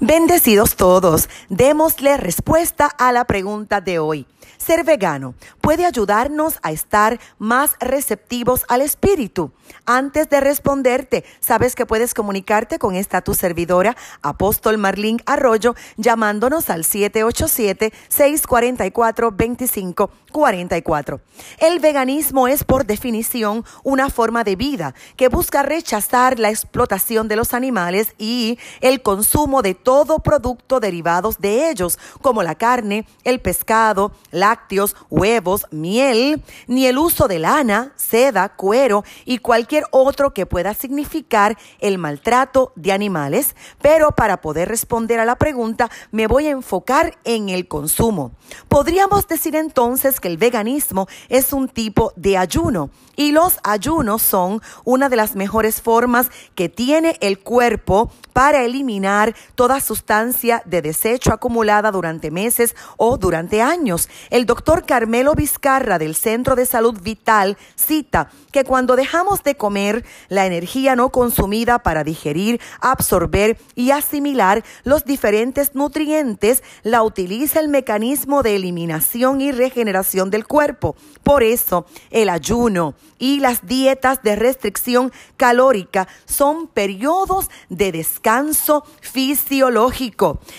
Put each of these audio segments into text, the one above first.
Bendecidos todos, démosle respuesta a la pregunta de hoy. Ser vegano puede ayudarnos a estar más receptivos al espíritu. Antes de responderte, sabes que puedes comunicarte con esta tu servidora, Apóstol Marlín Arroyo, llamándonos al 787-644-2544. El veganismo es por definición una forma de vida que busca rechazar la explotación de los animales y el consumo de todo producto derivados de ellos, como la carne, el pescado, lácteos, huevos, miel, ni el uso de lana, seda, cuero y cualquier otro que pueda significar el maltrato de animales. Pero para poder responder a la pregunta, me voy a enfocar en el consumo. Podríamos decir entonces que el veganismo es un tipo de ayuno y los ayunos son una de las mejores formas que tiene el cuerpo para eliminar toda sustancia de desecho acumulada durante meses o durante años. El doctor Carmelo Vizcarra del Centro de Salud Vital cita que cuando dejamos de comer, la energía no consumida para digerir, absorber y asimilar los diferentes nutrientes la utiliza el mecanismo de eliminación y regeneración del cuerpo. Por eso, el ayuno y las dietas de restricción calórica son periodos de descanso fisiológico.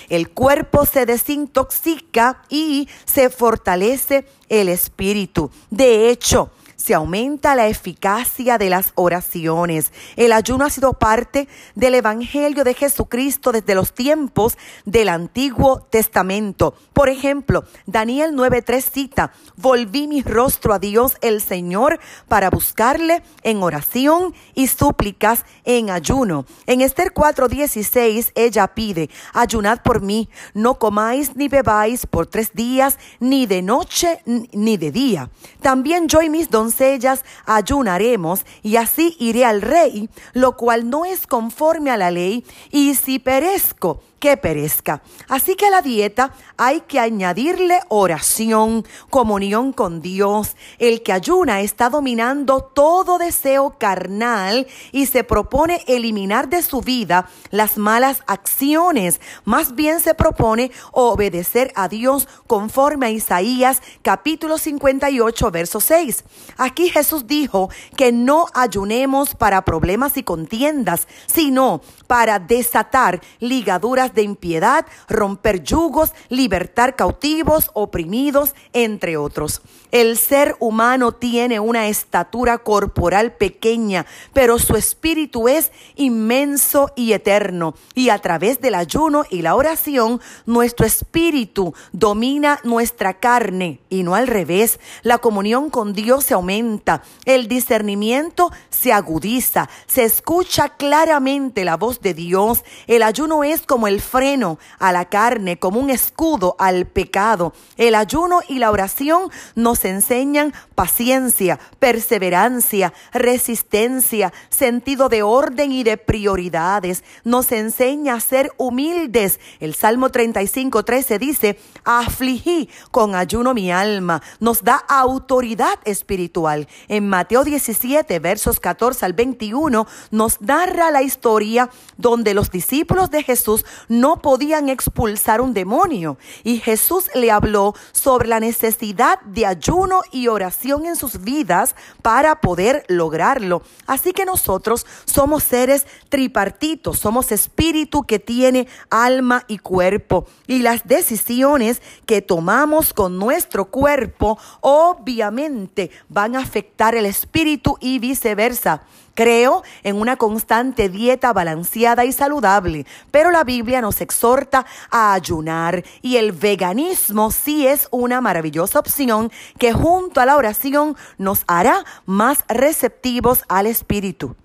El cuerpo se desintoxica y se fortalece el espíritu. De hecho, se aumenta la eficacia de las oraciones. El ayuno ha sido parte del Evangelio de Jesucristo desde los tiempos del Antiguo Testamento. Por ejemplo, Daniel 9.3 cita, volví mi rostro a Dios el Señor para buscarle en oración y súplicas en ayuno. En Esther 4.16 ella pide, ayunad por mí, no comáis ni bebáis por tres días, ni de noche ni de día. También yo y mis doncellas ellas ayunaremos y así iré al rey, lo cual no es conforme a la ley, y si perezco, que perezca. Así que a la dieta hay que añadirle oración, comunión con Dios. El que ayuna está dominando todo deseo carnal y se propone eliminar de su vida las malas acciones. Más bien se propone obedecer a Dios conforme a Isaías capítulo 58 verso 6. Aquí Jesús dijo que no ayunemos para problemas y contiendas, sino para desatar ligaduras de impiedad, romper yugos, libertar cautivos, oprimidos, entre otros. El ser humano tiene una estatura corporal pequeña, pero su espíritu es inmenso y eterno. Y a través del ayuno y la oración, nuestro espíritu domina nuestra carne y no al revés. La comunión con Dios se aumenta, el discernimiento se agudiza, se escucha claramente la voz de Dios. El ayuno es como freno a la carne, como un escudo al pecado. El ayuno y la oración nos enseñan paciencia, perseverancia, resistencia, sentido de orden y de prioridades. Nos enseña a ser humildes. El Salmo 35, 13 dice, afligí con ayuno mi alma. Nos da autoridad espiritual. En Mateo 17, versos 14 al 21, nos narra la historia donde los discípulos de Jesús no podían expulsar un demonio. Y Jesús le habló sobre la necesidad de ayuno y oración en sus vidas para poder lograrlo. Así que nosotros somos seres tripartitos, somos espíritu que tiene alma y cuerpo. Y las decisiones que tomamos con nuestro cuerpo obviamente van a afectar el espíritu y viceversa. Creo en una constante dieta balanceada y saludable, pero la Biblia nos exhorta a ayunar y el veganismo sí es una maravillosa opción que junto a la oración nos hará más receptivos al Espíritu.